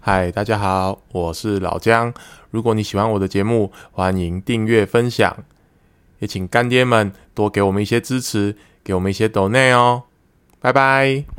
嗨，大家好，我是老姜。如果你喜欢我的节目，欢迎订阅分享，也请干爹们多给我们一些支持，给我们一些抖内哦。拜拜。